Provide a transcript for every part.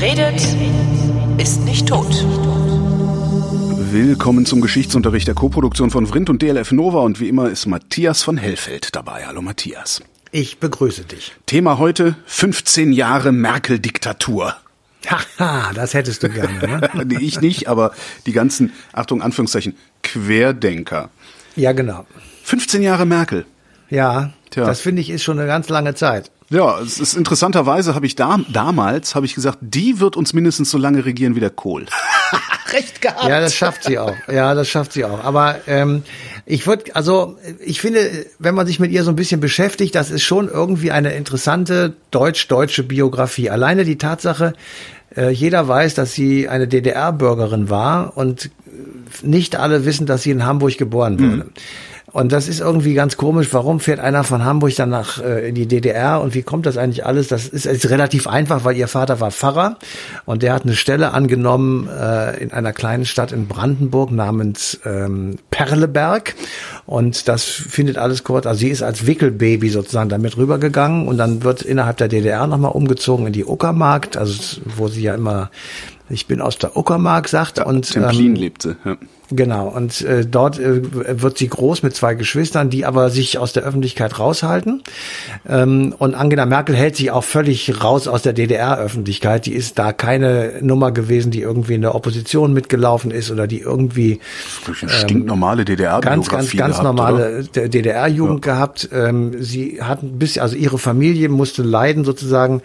Wer redet, ist nicht tot. Willkommen zum Geschichtsunterricht der Koproduktion von Vrindt und DLF Nova und wie immer ist Matthias von Hellfeld dabei. Hallo Matthias. Ich begrüße dich. Thema heute 15 Jahre Merkel-Diktatur. Haha, das hättest du gerne, ne? ich nicht, aber die ganzen, Achtung, Anführungszeichen, Querdenker. Ja, genau. 15 Jahre Merkel. Ja, Tja. das finde ich ist schon eine ganz lange Zeit. Ja, es ist interessanterweise habe ich da, damals habe ich gesagt, die wird uns mindestens so lange regieren wie der Kohl. Recht gehabt. Ja, das schafft sie auch. Ja, das schafft sie auch. Aber ähm, ich würde, also ich finde, wenn man sich mit ihr so ein bisschen beschäftigt, das ist schon irgendwie eine interessante deutsch-deutsche Biografie. Alleine die Tatsache, äh, jeder weiß, dass sie eine DDR-Bürgerin war und nicht alle wissen, dass sie in Hamburg geboren wurde. Mhm. Und das ist irgendwie ganz komisch. Warum fährt einer von Hamburg dann nach äh, in die DDR und wie kommt das eigentlich alles? Das ist, ist relativ einfach, weil ihr Vater war Pfarrer und der hat eine Stelle angenommen äh, in einer kleinen Stadt in Brandenburg namens ähm, Perleberg. Und das findet alles kurz. Also sie ist als Wickelbaby sozusagen damit rübergegangen und dann wird innerhalb der DDR nochmal umgezogen in die Uckermark, also wo sie ja immer ich bin aus der Uckermark, sagt. Ja, und Templin ähm, lebte. Ja. Genau, und äh, dort äh, wird sie groß mit zwei Geschwistern, die aber sich aus der Öffentlichkeit raushalten. Ähm, und Angela Merkel hält sich auch völlig raus aus der DDR-Öffentlichkeit. Die ist da keine Nummer gewesen, die irgendwie in der Opposition mitgelaufen ist oder die irgendwie eine stinknormale DDR-Biografie ganz, ganz, ganz gehabt, normale DDR-Jugend ja. gehabt. Ähm, sie hat ein bisschen, also ihre Familie musste leiden sozusagen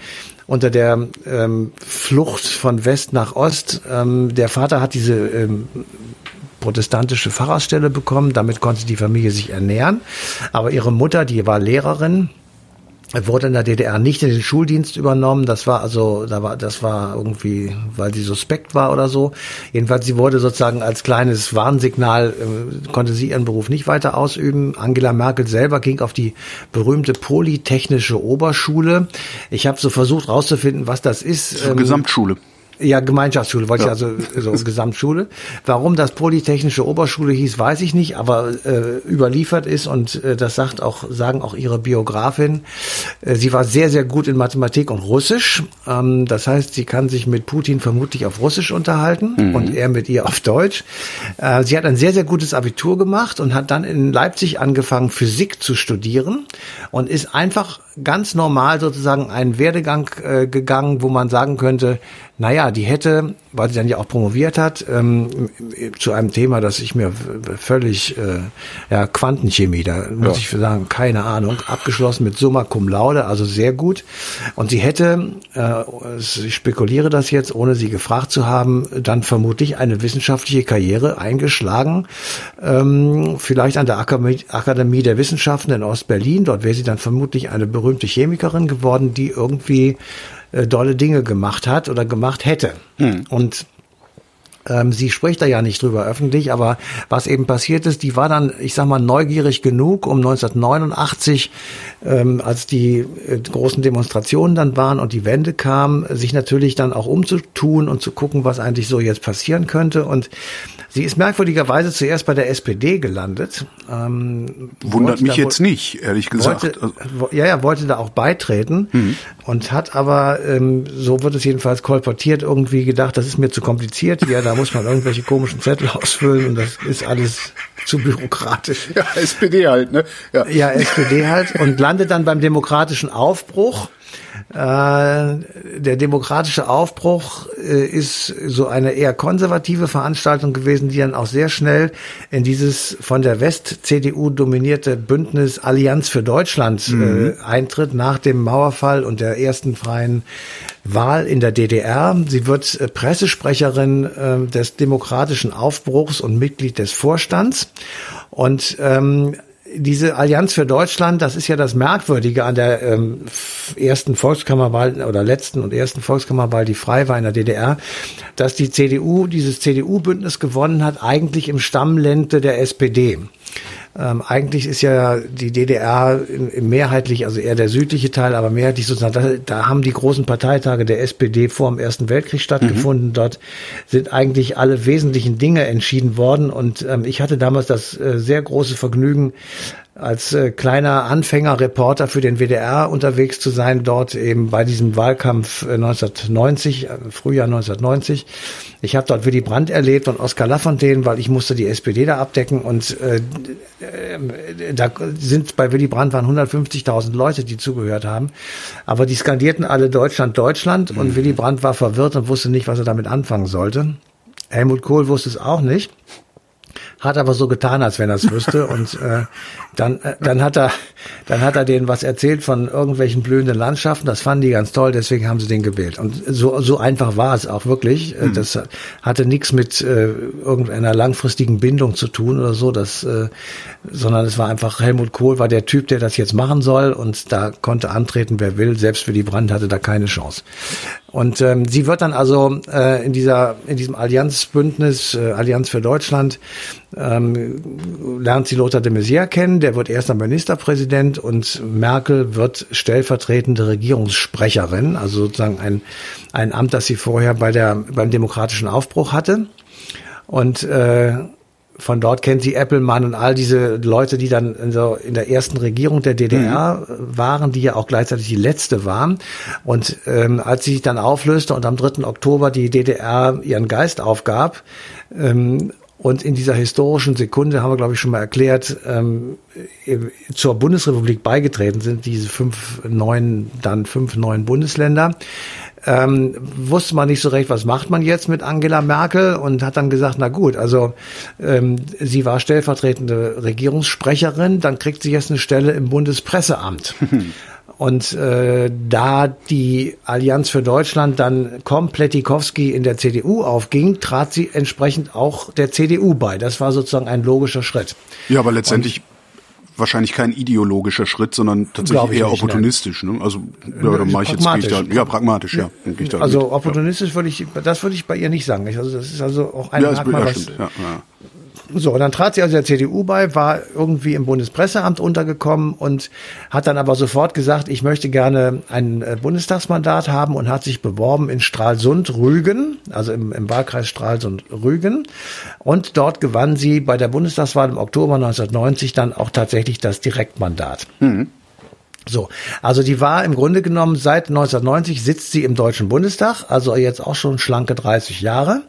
unter der ähm, Flucht von West nach Ost. Ähm, der Vater hat diese ähm, protestantische Pfarrersstelle bekommen, damit konnte die Familie sich ernähren. Aber ihre Mutter, die war Lehrerin, wurde in der DDR nicht in den Schuldienst übernommen. Das war also, da war, das war irgendwie, weil sie suspekt war oder so. Jedenfalls, sie wurde sozusagen als kleines Warnsignal, äh, konnte sie ihren Beruf nicht weiter ausüben. Angela Merkel selber ging auf die berühmte Polytechnische Oberschule. Ich habe so versucht rauszufinden, was das ist. Ähm, Gesamtschule. Ja, Gemeinschaftsschule, wollte ja. ich also so Gesamtschule. Warum das Polytechnische Oberschule hieß, weiß ich nicht, aber äh, überliefert ist und äh, das sagt auch sagen auch ihre Biografin. Äh, sie war sehr sehr gut in Mathematik und Russisch. Ähm, das heißt, sie kann sich mit Putin vermutlich auf Russisch unterhalten mhm. und er mit ihr auf Deutsch. Äh, sie hat ein sehr sehr gutes Abitur gemacht und hat dann in Leipzig angefangen Physik zu studieren und ist einfach ganz normal sozusagen einen Werdegang äh, gegangen, wo man sagen könnte, naja, die hätte, weil sie dann ja auch promoviert hat, ähm, zu einem Thema, das ich mir völlig, äh, ja, Quantenchemie, da muss ich sagen, keine Ahnung, abgeschlossen mit Summa Cum Laude, also sehr gut. Und sie hätte, äh, ich spekuliere das jetzt, ohne sie gefragt zu haben, dann vermutlich eine wissenschaftliche Karriere eingeschlagen, ähm, vielleicht an der Akademie, Akademie der Wissenschaften in Ostberlin. Dort wäre sie dann vermutlich eine berühmte Chemikerin geworden, die irgendwie äh, dolle Dinge gemacht hat oder gemacht hätte. Hm. Und ähm, sie spricht da ja nicht drüber öffentlich, aber was eben passiert ist, die war dann, ich sag mal, neugierig genug, um 1989, ähm, als die äh, großen Demonstrationen dann waren und die Wende kam, sich natürlich dann auch umzutun und zu gucken, was eigentlich so jetzt passieren könnte. Und Sie ist merkwürdigerweise zuerst bei der SPD gelandet. Ähm, Wundert mich jetzt nicht, ehrlich gesagt. Wollte, also ja, ja, wollte da auch beitreten mhm. und hat aber, ähm, so wird es jedenfalls kolportiert, irgendwie gedacht, das ist mir zu kompliziert. Ja, da muss man irgendwelche komischen Zettel ausfüllen und das ist alles zu bürokratisch. Ja, SPD halt, ne? Ja, ja SPD halt und landet dann beim demokratischen Aufbruch der demokratische Aufbruch äh, ist so eine eher konservative Veranstaltung gewesen, die dann auch sehr schnell in dieses von der West-CDU dominierte Bündnis Allianz für Deutschland äh, mhm. eintritt nach dem Mauerfall und der ersten freien Wahl in der DDR. Sie wird Pressesprecherin des demokratischen Aufbruchs und Mitglied des Vorstands. Und ähm, diese Allianz für Deutschland, das ist ja das Merkwürdige an der ähm, ersten Volkskammerwahl oder letzten und ersten Volkskammerwahl, die frei war in der DDR, dass die CDU dieses CDU-Bündnis gewonnen hat, eigentlich im Stammlente der SPD. Ähm, eigentlich ist ja die DDR in, in mehrheitlich, also eher der südliche Teil, aber mehrheitlich sozusagen, da, da haben die großen Parteitage der SPD vor dem Ersten Weltkrieg stattgefunden. Mhm. Dort sind eigentlich alle wesentlichen Dinge entschieden worden. Und ähm, ich hatte damals das äh, sehr große Vergnügen, als äh, kleiner Anfängerreporter für den WDR unterwegs zu sein, dort eben bei diesem Wahlkampf 1990, äh, äh, Frühjahr 1990. Ich habe dort Willy Brandt erlebt und Oskar Lafontaine, weil ich musste die SPD da abdecken und äh, äh, da sind bei Willy Brandt waren 150.000 Leute, die zugehört haben, aber die skandierten alle Deutschland, Deutschland mhm. und Willy Brandt war verwirrt und wusste nicht, was er damit anfangen sollte. Helmut Kohl wusste es auch nicht hat aber so getan, als wenn er es wüsste. Und äh, dann, äh, dann hat er, dann hat er denen was erzählt von irgendwelchen blühenden Landschaften. Das fanden die ganz toll, deswegen haben sie den gewählt. Und so, so einfach war es auch wirklich. Mhm. Das hatte nichts mit äh, irgendeiner langfristigen Bindung zu tun oder so. Das, äh, sondern es war einfach Helmut Kohl war der Typ, der das jetzt machen soll. Und da konnte antreten, wer will. Selbst für die Brand hatte da keine Chance. Und ähm, sie wird dann also äh, in dieser in diesem Allianzbündnis äh, Allianz für Deutschland ähm, lernt sie Lothar de Maizière kennen. Der wird erster Ministerpräsident und Merkel wird stellvertretende Regierungssprecherin, also sozusagen ein ein Amt, das sie vorher bei der beim demokratischen Aufbruch hatte. Und äh, von dort kennt sie Applemann und all diese Leute, die dann in, so in der ersten Regierung der DDR mhm. waren, die ja auch gleichzeitig die letzte waren. Und ähm, als sie sich dann auflöste und am 3. Oktober die DDR ihren Geist aufgab, ähm, und in dieser historischen Sekunde haben wir, glaube ich, schon mal erklärt, ähm, zur Bundesrepublik beigetreten sind diese fünf neuen, dann fünf neuen Bundesländer ähm, wusste man nicht so recht, was macht man jetzt mit Angela Merkel und hat dann gesagt, na gut, also ähm, sie war stellvertretende Regierungssprecherin, dann kriegt sie jetzt eine Stelle im Bundespresseamt. Und äh, da die Allianz für Deutschland dann komplett Dikowski in der CDU aufging, trat sie entsprechend auch der CDU bei. Das war sozusagen ein logischer Schritt. Ja, aber letztendlich Und wahrscheinlich kein ideologischer Schritt, sondern tatsächlich eher nicht, opportunistisch. Ne? Also ja, da mache ich jetzt ich da, ja pragmatisch, ja. ja. also mit, opportunistisch ja. würde ich, das würde ich bei ihr nicht sagen. Also das ist also auch ein ja, Merkmal, was, ja, ja. So, und dann trat sie also der CDU bei, war irgendwie im Bundespresseamt untergekommen und hat dann aber sofort gesagt, ich möchte gerne ein äh, Bundestagsmandat haben und hat sich beworben in Stralsund-Rügen, also im, im Wahlkreis Stralsund-Rügen. Und dort gewann sie bei der Bundestagswahl im Oktober 1990 dann auch tatsächlich das Direktmandat. Mhm. So, also die war im Grunde genommen seit 1990 sitzt sie im Deutschen Bundestag, also jetzt auch schon schlanke 30 Jahre.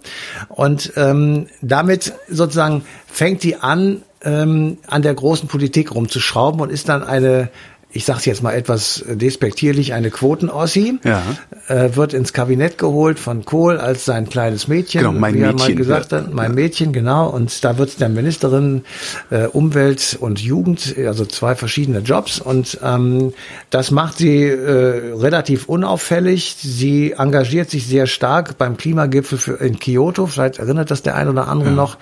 Und ähm, damit sozusagen fängt die an, ähm, an der großen Politik rumzuschrauben und ist dann eine ich sage es jetzt mal etwas despektierlich, eine Quoten-Ossi, ja. äh, wird ins Kabinett geholt von Kohl als sein kleines Mädchen, genau, mein wie Mädchen, er mal gesagt hat, mein ja. Mädchen, genau. Und da wird der Ministerin äh, Umwelt und Jugend, also zwei verschiedene Jobs. Und ähm, das macht sie äh, relativ unauffällig. Sie engagiert sich sehr stark beim Klimagipfel für, in Kyoto. Vielleicht erinnert das der ein oder andere ja. noch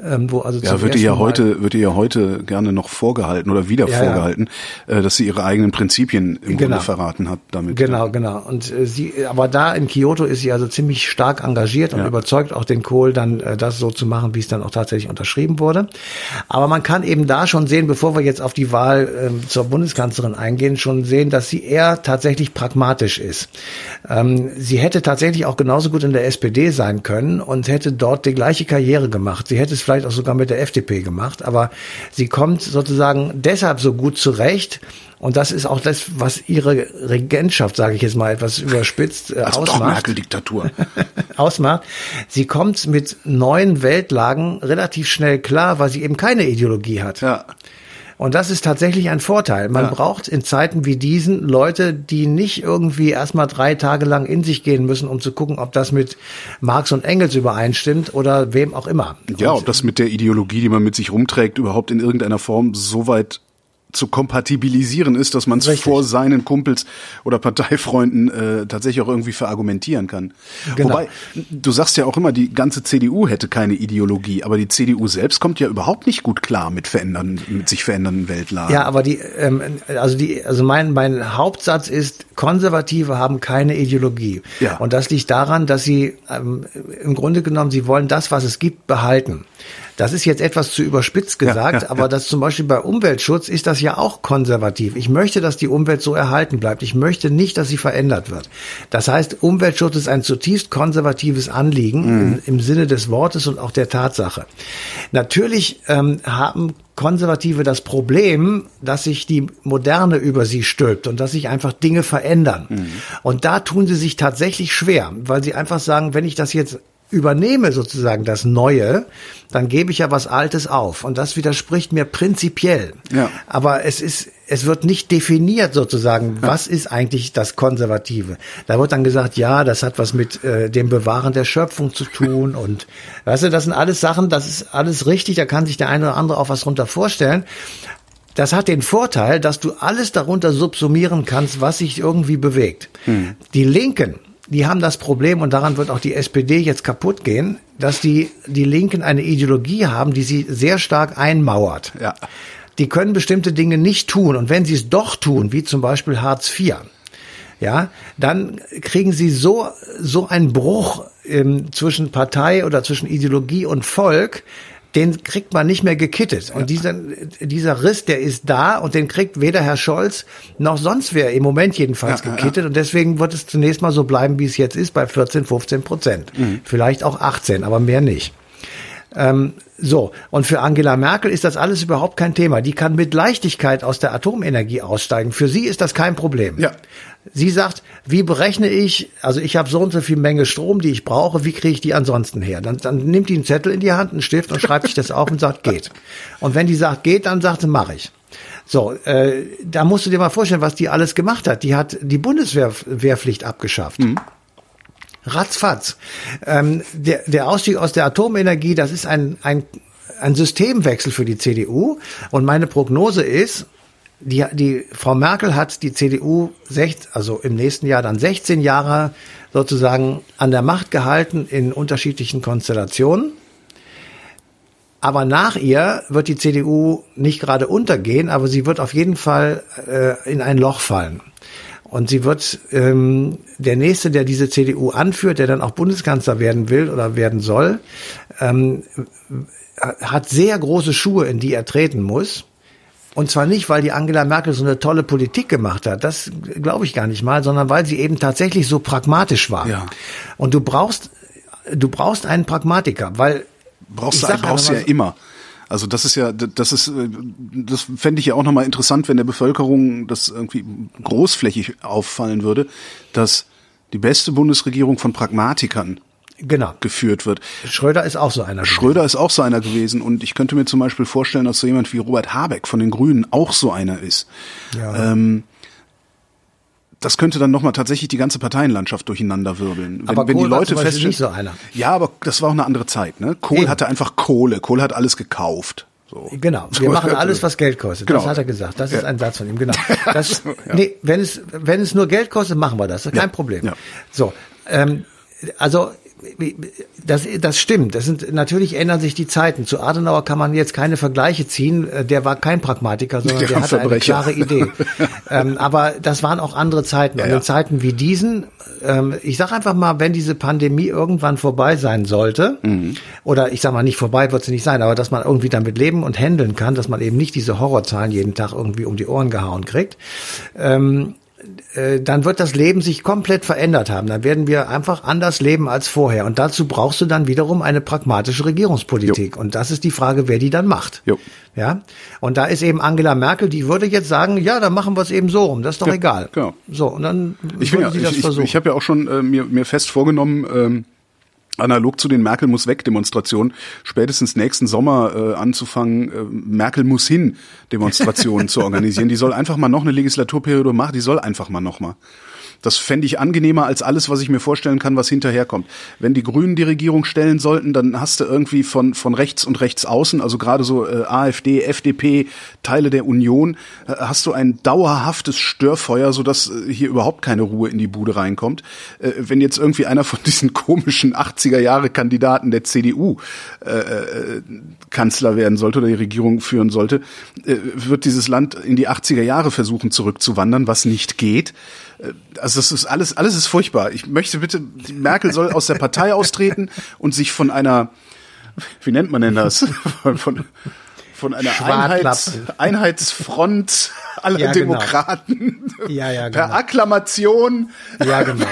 ähm, wo also ja, wird ihr ja heute wird ihr ja heute gerne noch vorgehalten oder wieder ja, vorgehalten, ja. Äh, dass sie ihre eigenen Prinzipien im genau. Grunde verraten hat damit. Genau, ja. genau. Und äh, sie, aber da in Kyoto ist sie also ziemlich stark engagiert und überzeugt auch den Kohl, dann äh, das so zu machen, wie es dann auch tatsächlich unterschrieben wurde. Aber man kann eben da schon sehen, bevor wir jetzt auf die Wahl äh, zur Bundeskanzlerin eingehen, schon sehen, dass sie eher tatsächlich pragmatisch ist. Ähm, sie hätte tatsächlich auch genauso gut in der SPD sein können und hätte dort die gleiche Karriere gemacht. Sie hätte es vielleicht auch sogar mit der FDP gemacht, aber sie kommt sozusagen deshalb so gut zurecht, und das ist auch das, was ihre Regentschaft, sage ich jetzt mal etwas überspitzt, äh, also ausmacht. Merkel-Diktatur. ausmacht. Sie kommt mit neuen Weltlagen relativ schnell klar, weil sie eben keine Ideologie hat. Ja. Und das ist tatsächlich ein Vorteil. Man ja. braucht in Zeiten wie diesen Leute, die nicht irgendwie erstmal drei Tage lang in sich gehen müssen, um zu gucken, ob das mit Marx und Engels übereinstimmt oder wem auch immer. Ja, ob das mit der Ideologie, die man mit sich rumträgt, überhaupt in irgendeiner Form so weit zu kompatibilisieren ist, dass man es vor seinen Kumpels oder Parteifreunden äh, tatsächlich auch irgendwie verargumentieren kann. Genau. Wobei, du sagst ja auch immer, die ganze CDU hätte keine Ideologie, aber die CDU selbst kommt ja überhaupt nicht gut klar mit verändern, mit sich verändernden Weltlagen. Ja, aber die, ähm, also die, also mein mein Hauptsatz ist, Konservative haben keine Ideologie. Ja. Und das liegt daran, dass sie ähm, im Grunde genommen, sie wollen das, was es gibt, behalten. Das ist jetzt etwas zu überspitzt gesagt, ja, ja, aber das zum Beispiel bei Umweltschutz ist das ja auch konservativ. Ich möchte, dass die Umwelt so erhalten bleibt. Ich möchte nicht, dass sie verändert wird. Das heißt, Umweltschutz ist ein zutiefst konservatives Anliegen mhm. im, im, Sinne des Wortes und auch der Tatsache. Natürlich ähm, haben Konservative das Problem, dass sich die Moderne über sie stülpt und dass sich einfach Dinge verändern. Mhm. Und da tun sie sich tatsächlich schwer, weil sie einfach sagen, wenn ich das jetzt übernehme sozusagen das Neue, dann gebe ich ja was Altes auf. Und das widerspricht mir prinzipiell. Ja. Aber es ist, es wird nicht definiert sozusagen, ja. was ist eigentlich das Konservative. Da wird dann gesagt, ja, das hat was mit äh, dem Bewahren der Schöpfung zu tun. Und weißt du, das sind alles Sachen, das ist alles richtig, da kann sich der eine oder andere auch was drunter vorstellen. Das hat den Vorteil, dass du alles darunter subsumieren kannst, was sich irgendwie bewegt. Hm. Die Linken, die haben das Problem, und daran wird auch die SPD jetzt kaputt gehen, dass die, die Linken eine Ideologie haben, die sie sehr stark einmauert. Ja. Die können bestimmte Dinge nicht tun. Und wenn sie es doch tun, wie zum Beispiel Hartz IV, ja, dann kriegen sie so, so einen Bruch ähm, zwischen Partei oder zwischen Ideologie und Volk, den kriegt man nicht mehr gekittet. Und dieser, dieser Riss, der ist da und den kriegt weder Herr Scholz noch sonst wer im Moment jedenfalls ja, gekittet. Ja. Und deswegen wird es zunächst mal so bleiben, wie es jetzt ist, bei 14, 15 Prozent. Mhm. Vielleicht auch 18, aber mehr nicht. Ähm, so, und für Angela Merkel ist das alles überhaupt kein Thema. Die kann mit Leichtigkeit aus der Atomenergie aussteigen. Für sie ist das kein Problem. Ja. Sie sagt, wie berechne ich, also ich habe so und so viel Menge Strom, die ich brauche, wie kriege ich die ansonsten her? Dann, dann nimmt die einen Zettel in die Hand, einen Stift und schreibt sich das auf und sagt, geht. Und wenn die sagt, geht, dann sagt sie, mache ich. So, äh, da musst du dir mal vorstellen, was die alles gemacht hat. Die hat die Bundeswehrpflicht abgeschafft. Mhm. Ratzfatz. Ähm, der, der Ausstieg aus der Atomenergie, das ist ein, ein, ein Systemwechsel für die CDU. Und meine Prognose ist, die, die Frau Merkel hat die CDU sech, also im nächsten Jahr dann 16 Jahre sozusagen an der Macht gehalten in unterschiedlichen Konstellationen. Aber nach ihr wird die CDU nicht gerade untergehen, aber sie wird auf jeden Fall äh, in ein Loch fallen. Und sie wird ähm, der nächste, der diese CDU anführt, der dann auch Bundeskanzler werden will oder werden soll, ähm, hat sehr große Schuhe, in die er treten muss. Und zwar nicht, weil die Angela Merkel so eine tolle Politik gemacht hat, das glaube ich gar nicht mal, sondern weil sie eben tatsächlich so pragmatisch war. Ja. Und du brauchst, du brauchst einen Pragmatiker, weil brauchst du brauchst ja immer. Also das ist ja, das ist, das fände ich ja auch nochmal interessant, wenn der Bevölkerung das irgendwie großflächig auffallen würde, dass die beste Bundesregierung von Pragmatikern genau. geführt wird. Schröder ist auch so einer. Schröder gewesen. ist auch so einer gewesen und ich könnte mir zum Beispiel vorstellen, dass so jemand wie Robert Habeck von den Grünen auch so einer ist. Ja. Ähm, das könnte dann nochmal tatsächlich die ganze Parteienlandschaft durcheinander wirbeln. Wenn, aber wenn Kohl die Leute feststellen, nicht so einer. Ja, aber das war auch eine andere Zeit. Ne? Kohl Eben. hatte einfach Kohle. Kohl hat alles gekauft. So. Genau, wir machen alles, was Geld kostet. Genau. Das hat er gesagt. Das ist ja. ein Satz von ihm. Genau. Das, ja. Nee, wenn es wenn es nur Geld kostet, machen wir das. kein ja. Problem. So, ähm, also das, das stimmt. Das sind, natürlich ändern sich die Zeiten. Zu Adenauer kann man jetzt keine Vergleiche ziehen. Äh, der war kein Pragmatiker, sondern der, der hatte Verbrecher. eine klare Idee. ähm, aber das waren auch andere Zeiten. Ja, Und in Zeiten wie diesen, ähm, ich sage einfach mal, wenn diese Pandemie irgendwann vorbei sein sollte, mhm. oder ich sage mal nicht vorbei wird sie nicht sein, aber dass man irgendwie damit leben und handeln kann, dass man eben nicht diese Horrorzahlen jeden Tag irgendwie um die Ohren gehauen kriegt, ähm, äh, dann wird das Leben sich komplett verändert haben. Dann werden wir einfach anders leben als vorher. Und dazu brauchst du dann wiederum eine pragmatische Regierungspolitik. Jo. Und das ist die Frage, wer die dann macht. Jo. Ja. Und da ist eben Angela Merkel, die würde jetzt sagen, ja, dann machen wir es eben so rum. Das ist doch ja, egal. Genau. So. Und dann ich würde ja, sie das ich, versuchen. Ich, ich habe ja auch schon äh, mir, mir fest vorgenommen, ähm, analog zu den Merkel muss weg Demonstrationen spätestens nächsten Sommer äh, anzufangen, äh, Merkel muss hin Demonstrationen zu organisieren. Die soll einfach mal noch eine Legislaturperiode machen, die soll einfach mal noch mal. Das fände ich angenehmer als alles, was ich mir vorstellen kann, was hinterherkommt. Wenn die Grünen die Regierung stellen sollten, dann hast du irgendwie von, von rechts und rechts außen, also gerade so äh, AfD, FDP, Teile der Union, äh, hast du ein dauerhaftes Störfeuer, sodass äh, hier überhaupt keine Ruhe in die Bude reinkommt. Äh, wenn jetzt irgendwie einer von diesen komischen 80er-Jahre-Kandidaten der CDU äh, äh, Kanzler werden sollte oder die Regierung führen sollte, äh, wird dieses Land in die 80er Jahre versuchen zurückzuwandern, was nicht geht. Äh, also das ist alles, alles ist furchtbar. Ich möchte bitte, Merkel soll aus der Partei austreten und sich von einer wie nennt man denn das? Von, von, von einer Einheits, Einheitsfront aller ja, genau. Demokraten. Ja, ja, genau. Per Akklamation. Ja, genau.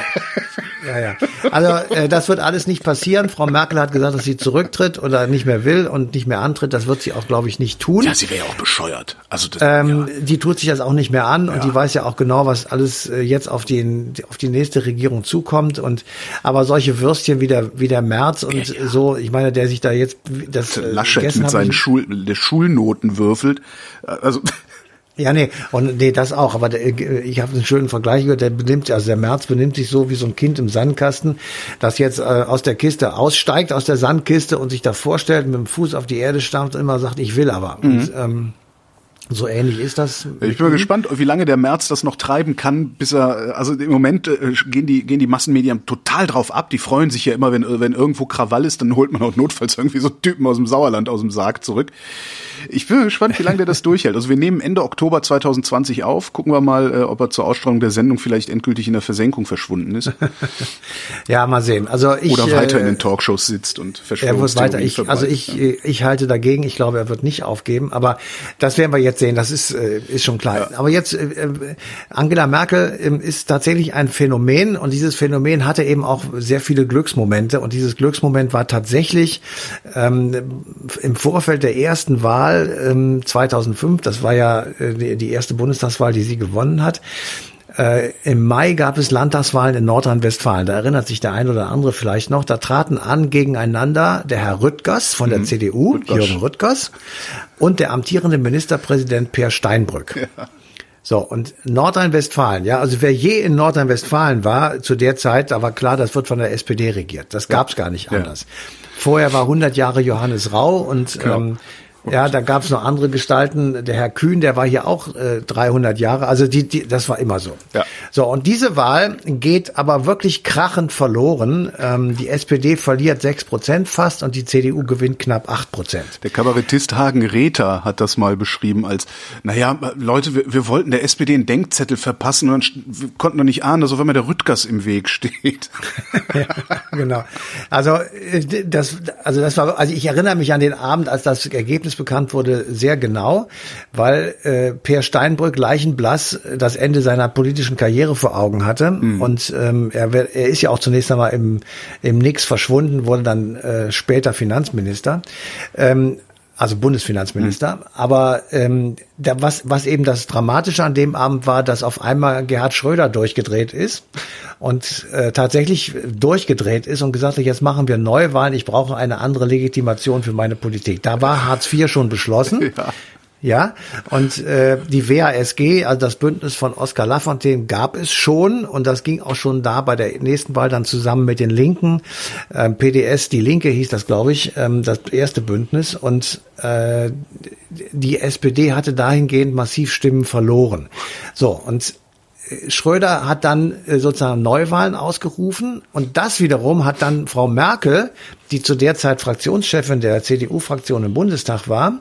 Ja, ja. Also äh, das wird alles nicht passieren. Frau Merkel hat gesagt, dass sie zurücktritt oder nicht mehr will und nicht mehr antritt. Das wird sie auch, glaube ich, nicht tun. Ja, sie wäre ja auch bescheuert. Also das, ähm, ja. die tut sich das auch nicht mehr an ja. und die weiß ja auch genau, was alles äh, jetzt auf die auf die nächste Regierung zukommt. Und aber solche Würstchen wie der wie der März und ja, so, ich meine, der sich da jetzt das äh, Laschet mit seinen Schul Schulnoten würfelt. Also ja, nee, und nee, das auch. Aber der, ich habe einen schönen Vergleich gehört. Der benimmt, also der März benimmt sich so wie so ein Kind im Sandkasten, das jetzt äh, aus der Kiste aussteigt, aus der Sandkiste und sich da vorstellt, mit dem Fuß auf die Erde stampft und immer sagt, ich will aber. Mhm. Und, ähm, so ähnlich ist das. Ich bin mal gespannt, wie lange der März das noch treiben kann, bis er, also im Moment äh, gehen die, gehen die Massenmedien total drauf ab. Die freuen sich ja immer, wenn, wenn irgendwo Krawall ist, dann holt man auch notfalls irgendwie so Typen aus dem Sauerland aus dem Sarg zurück. Ich bin gespannt, wie lange der das durchhält. Also wir nehmen Ende Oktober 2020 auf. Gucken wir mal, äh, ob er zur Ausstrahlung der Sendung vielleicht endgültig in der Versenkung verschwunden ist. ja, mal sehen. Also ich, Oder weiter äh, in den Talkshows sitzt und Er wird weiter. Ich, also ich, ja. ich halte dagegen. Ich glaube, er wird nicht aufgeben. Aber das werden wir jetzt sehen. Das ist, äh, ist schon klar. Ja. Aber jetzt, äh, äh Angela Merkel äh, ist tatsächlich ein Phänomen und dieses Phänomen hatte eben auch sehr viele Glücksmomente. Und dieses Glücksmoment war tatsächlich ähm, im Vorfeld der ersten Wahl ähm, 2005, das war ja äh, die erste Bundestagswahl, die sie gewonnen hat. Äh, Im Mai gab es Landtagswahlen in Nordrhein-Westfalen. Da erinnert sich der ein oder andere vielleicht noch. Da traten an gegeneinander der Herr Rüttgers von der mhm. CDU, Rüttgers. Jürgen Rüttgers, und der amtierende Ministerpräsident Per Steinbrück. Ja. So, und Nordrhein-Westfalen, ja, also wer je in Nordrhein-Westfalen war, zu der Zeit, da war klar, das wird von der SPD regiert. Das gab's ja. gar nicht anders. Ja. Vorher war 100 Jahre Johannes Rau und genau. ähm, ja, da gab es noch andere Gestalten. Der Herr Kühn, der war hier auch äh, 300 Jahre. Also die, die, das war immer so. Ja. So und diese Wahl geht aber wirklich krachend verloren. Ähm, die SPD verliert sechs Prozent fast und die CDU gewinnt knapp acht Prozent. Der Kabarettist Hagen Rether hat das mal beschrieben als: Naja, Leute, wir, wir wollten der SPD einen Denkzettel verpassen und wir konnten doch nicht ahnen, dass auf einmal der Rüttgers im Weg steht. ja, genau. Also äh, das, also das war, also ich erinnere mich an den Abend, als das Ergebnis bekannt wurde, sehr genau, weil äh, Per Steinbrück leichenblass das Ende seiner politischen Karriere vor Augen hatte. Mhm. Und ähm, er, er ist ja auch zunächst einmal im, im Nix verschwunden, wurde dann äh, später Finanzminister. Ähm, also Bundesfinanzminister. Mhm. Aber ähm, da, was, was eben das Dramatische an dem Abend war, dass auf einmal Gerhard Schröder durchgedreht ist und äh, tatsächlich durchgedreht ist und gesagt hat, jetzt machen wir Neuwahlen, ich brauche eine andere Legitimation für meine Politik. Da war Hartz IV schon beschlossen. Ja. Ja, und äh, die WASG, also das Bündnis von Oskar Lafontaine, gab es schon und das ging auch schon da bei der nächsten Wahl dann zusammen mit den Linken. Ähm, PDS, die Linke hieß das, glaube ich, ähm, das erste Bündnis und äh, die SPD hatte dahingehend massiv Stimmen verloren. So, und Schröder hat dann äh, sozusagen Neuwahlen ausgerufen und das wiederum hat dann Frau Merkel, die zu der Zeit Fraktionschefin der CDU-Fraktion im Bundestag war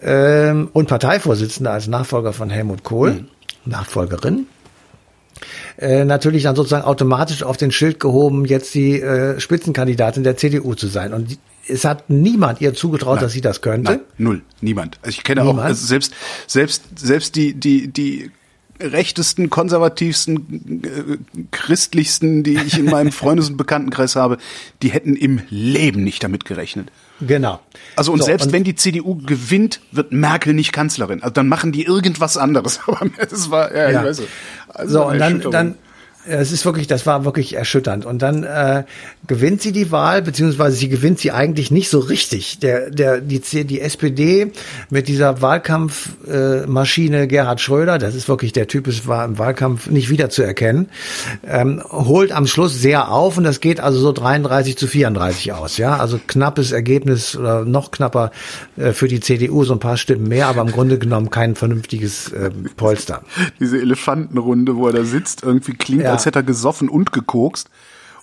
ähm, und Parteivorsitzende als Nachfolger von Helmut Kohl, mhm. Nachfolgerin, äh, natürlich dann sozusagen automatisch auf den Schild gehoben, jetzt die äh, Spitzenkandidatin der CDU zu sein. Und die, es hat niemand ihr zugetraut, Nein. dass sie das könnte. Nein, null, niemand. Also ich kenne niemand. auch also selbst selbst selbst die die die rechtesten, konservativsten, äh, christlichsten, die ich in meinem Freundes- und Bekanntenkreis habe, die hätten im Leben nicht damit gerechnet. Genau. Also und so, selbst und wenn die CDU gewinnt, wird Merkel nicht Kanzlerin. Also dann machen die irgendwas anderes. Aber das war, ja, ja. ich weiß. Also so und dann, dann es ist wirklich, das war wirklich erschütternd. Und dann äh, gewinnt sie die Wahl, beziehungsweise sie gewinnt sie eigentlich nicht so richtig. Der, der, die, die SPD mit dieser Wahlkampfmaschine äh, Gerhard Schröder, das ist wirklich der Typ, es war im Wahlkampf nicht wiederzuerkennen, ähm, holt am Schluss sehr auf und das geht also so 33 zu 34 aus. Ja, also knappes Ergebnis oder noch knapper äh, für die CDU, so ein paar Stimmen mehr, aber im Grunde genommen kein vernünftiges äh, Polster. Diese Elefantenrunde, wo er da sitzt, irgendwie klingt ja als hätte er gesoffen und gekokst.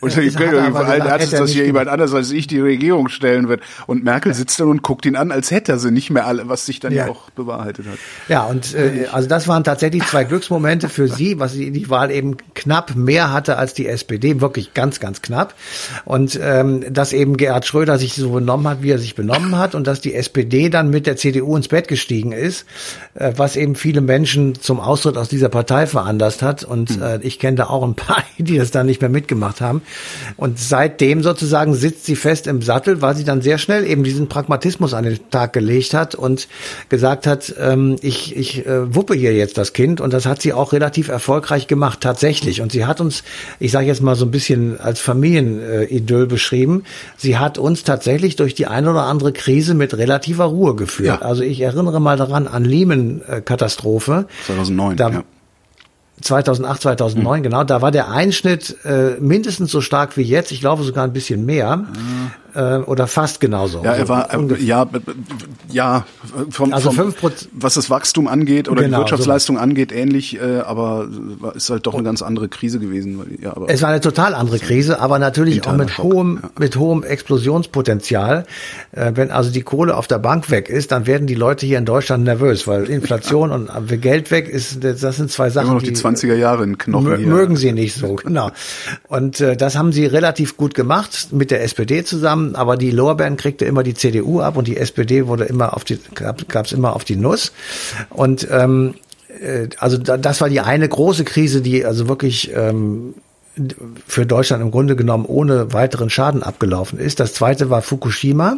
Und ich bin allen Ernstes, dass hier jemand anders als ich die Regierung stellen wird. Und Merkel sitzt dann und guckt ihn an, als hätte er sie nicht mehr alle, was sich dann ja, ja auch bewahrheitet hat. Ja, und äh, also das waren tatsächlich zwei Glücksmomente für sie, was sie die Wahl eben knapp mehr hatte als die SPD, wirklich ganz, ganz knapp. Und ähm, dass eben Gerhard Schröder sich so benommen hat, wie er sich benommen hat, und dass die SPD dann mit der CDU ins Bett gestiegen ist, äh, was eben viele Menschen zum Austritt aus dieser Partei veranlasst hat. Und hm. äh, ich kenne da auch ein paar, die das dann nicht mehr mitgemacht haben. Und seitdem sozusagen sitzt sie fest im Sattel, weil sie dann sehr schnell eben diesen Pragmatismus an den Tag gelegt hat und gesagt hat, ähm, ich, ich äh, wuppe hier jetzt das Kind. Und das hat sie auch relativ erfolgreich gemacht, tatsächlich. Und sie hat uns, ich sage jetzt mal so ein bisschen als Familienidyll beschrieben, sie hat uns tatsächlich durch die eine oder andere Krise mit relativer Ruhe geführt. Ja. Also ich erinnere mal daran an Lehman-Katastrophe. 2009, da, ja. 2008, 2009, mhm. genau, da war der Einschnitt äh, mindestens so stark wie jetzt, ich glaube sogar ein bisschen mehr. Mhm äh, oder fast genauso. Ja, er war äh, ja ja vom, also vom, was das Wachstum angeht oder genau, die Wirtschaftsleistung so. angeht ähnlich, äh, aber ist halt doch eine ganz andere Krise gewesen. Ja, aber es war eine total andere Krise, aber natürlich auch mit Schock, hohem ja. mit hohem Explosionspotenzial. Äh, wenn also die Kohle auf der Bank weg ist, dann werden die Leute hier in Deutschland nervös, weil Inflation und Geld weg ist, das sind zwei Sachen. Immer noch die, die 20er Jahre in Knochen. Mögen sie nicht so, genau. Und äh, das haben sie relativ gut gemacht mit der SPD zusammen haben, aber die Lorbeeren kriegte immer die CDU ab und die SPD wurde immer auf die, gab es immer auf die Nuss. Und ähm, äh, also das war die eine große Krise, die also wirklich ähm, für Deutschland im Grunde genommen ohne weiteren Schaden abgelaufen ist. Das zweite war Fukushima,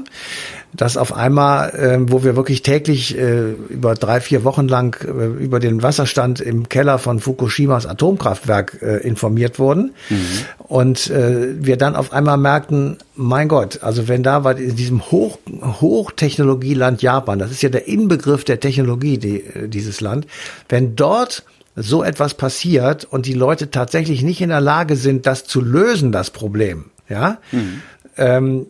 das auf einmal, äh, wo wir wirklich täglich äh, über drei, vier Wochen lang äh, über den Wasserstand im Keller von Fukushimas Atomkraftwerk äh, informiert wurden. Mhm. Und äh, wir dann auf einmal merkten, mein Gott, also wenn da war in diesem Hoch, Hochtechnologieland Japan, das ist ja der Inbegriff der Technologie, die, äh, dieses Land, wenn dort so etwas passiert und die Leute tatsächlich nicht in der Lage sind, das zu lösen, das Problem, ja, mhm. ähm,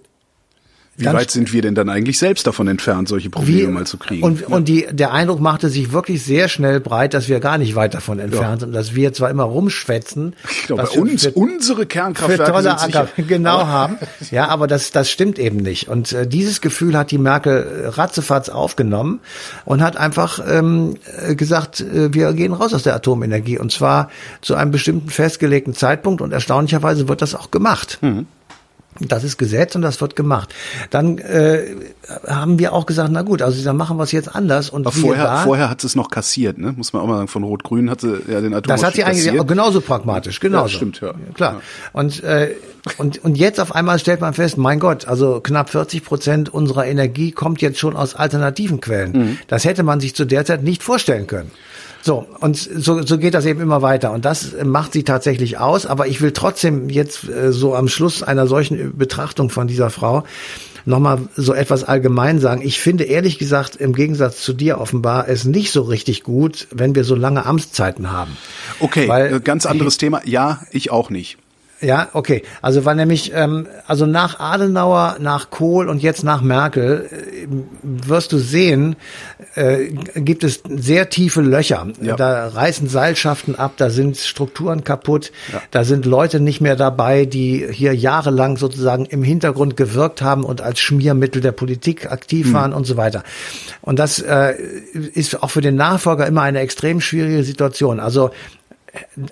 wie weit sind wir denn dann eigentlich selbst davon entfernt, solche Probleme wie, mal zu kriegen? Und, ja. und die, der Eindruck machte sich wirklich sehr schnell breit, dass wir gar nicht weit davon entfernt ja. sind, dass wir zwar immer rumschwätzen, ich glaube, bei uns, für, unsere Kernkraftwerke tolle sind sicher, genau aber, haben, ja, aber das, das stimmt eben nicht. Und äh, dieses Gefühl hat die Merkel ratzefatz aufgenommen und hat einfach ähm, gesagt, äh, wir gehen raus aus der Atomenergie und zwar zu einem bestimmten festgelegten Zeitpunkt und erstaunlicherweise wird das auch gemacht. Mhm. Das ist Gesetz und das wird gemacht. Dann äh, haben wir auch gesagt, na gut, also dann machen wir es jetzt anders. Und Aber vorher, da, vorher hat es noch kassiert, ne? Muss man auch mal sagen. Von Rot-Grün hat sie ja den Atom Das hat sie eigentlich kassiert. genauso pragmatisch, genauso. Ja, stimmt, ja. Klar. Ja. Und, äh, und, und jetzt auf einmal stellt man fest, mein Gott, also knapp 40 Prozent unserer Energie kommt jetzt schon aus alternativen Quellen. Mhm. Das hätte man sich zu der Zeit nicht vorstellen können. So, und so, so geht das eben immer weiter. Und das macht sie tatsächlich aus. Aber ich will trotzdem jetzt äh, so am Schluss einer solchen Betrachtung von dieser Frau nochmal so etwas allgemein sagen. Ich finde ehrlich gesagt, im Gegensatz zu dir offenbar, es nicht so richtig gut, wenn wir so lange Amtszeiten haben. Okay, Weil, äh, ganz anderes Thema. Ja, ich auch nicht. Ja, okay. Also war nämlich, ähm, also nach Adenauer, nach Kohl und jetzt nach Merkel äh, wirst du sehen, äh, gibt es sehr tiefe Löcher. Ja. Da reißen Seilschaften ab, da sind Strukturen kaputt, ja. da sind Leute nicht mehr dabei, die hier jahrelang sozusagen im Hintergrund gewirkt haben und als Schmiermittel der Politik aktiv mhm. waren und so weiter. Und das äh, ist auch für den Nachfolger immer eine extrem schwierige Situation. Also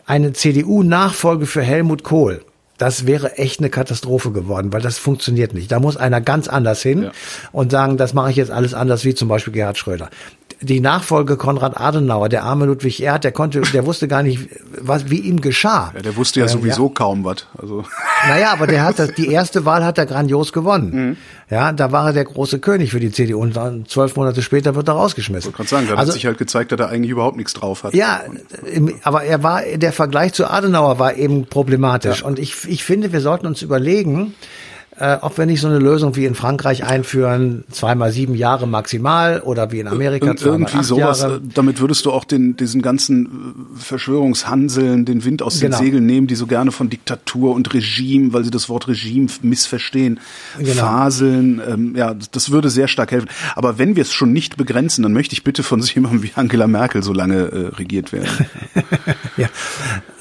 eine CDU-Nachfolge für Helmut Kohl, das wäre echt eine Katastrophe geworden, weil das funktioniert nicht. Da muss einer ganz anders hin ja. und sagen, das mache ich jetzt alles anders, wie zum Beispiel Gerhard Schröder die Nachfolge Konrad Adenauer, der arme Ludwig Erhard, der konnte, der wusste gar nicht, was, wie ihm geschah. Ja, der wusste ja äh, sowieso ja. kaum was. Also. Naja, aber der hat das, die erste Wahl hat er grandios gewonnen. Mhm. Ja, da war er der große König für die CDU und dann zwölf Monate später wird er rausgeschmissen. Ich kann sagen, da also, hat sich halt gezeigt, dass er eigentlich überhaupt nichts drauf hat. Ja, aber er war, der Vergleich zu Adenauer war eben problematisch. Ja. Und ich, ich finde, wir sollten uns überlegen, äh, ob wir nicht so eine Lösung wie in Frankreich einführen, zweimal sieben Jahre maximal oder wie in Amerika Und irgendwie acht sowas. Jahre. Äh, damit würdest du auch den diesen ganzen äh, Verschwörungshanseln den Wind aus genau. den Segeln nehmen, die so gerne von Diktatur und Regime, weil sie das Wort Regime missverstehen, genau. faseln. Ähm, ja, das würde sehr stark helfen. Aber wenn wir es schon nicht begrenzen, dann möchte ich bitte von so jemandem wie Angela Merkel so lange äh, regiert werden. ja,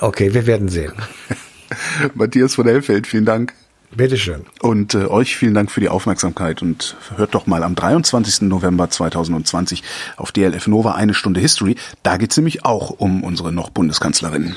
okay, wir werden sehen. Matthias von Hellfeld, vielen Dank. Bitteschön. Und äh, euch vielen Dank für die Aufmerksamkeit und hört doch mal am 23. November 2020 auf DLF Nova eine Stunde History. Da geht's nämlich auch um unsere noch Bundeskanzlerin.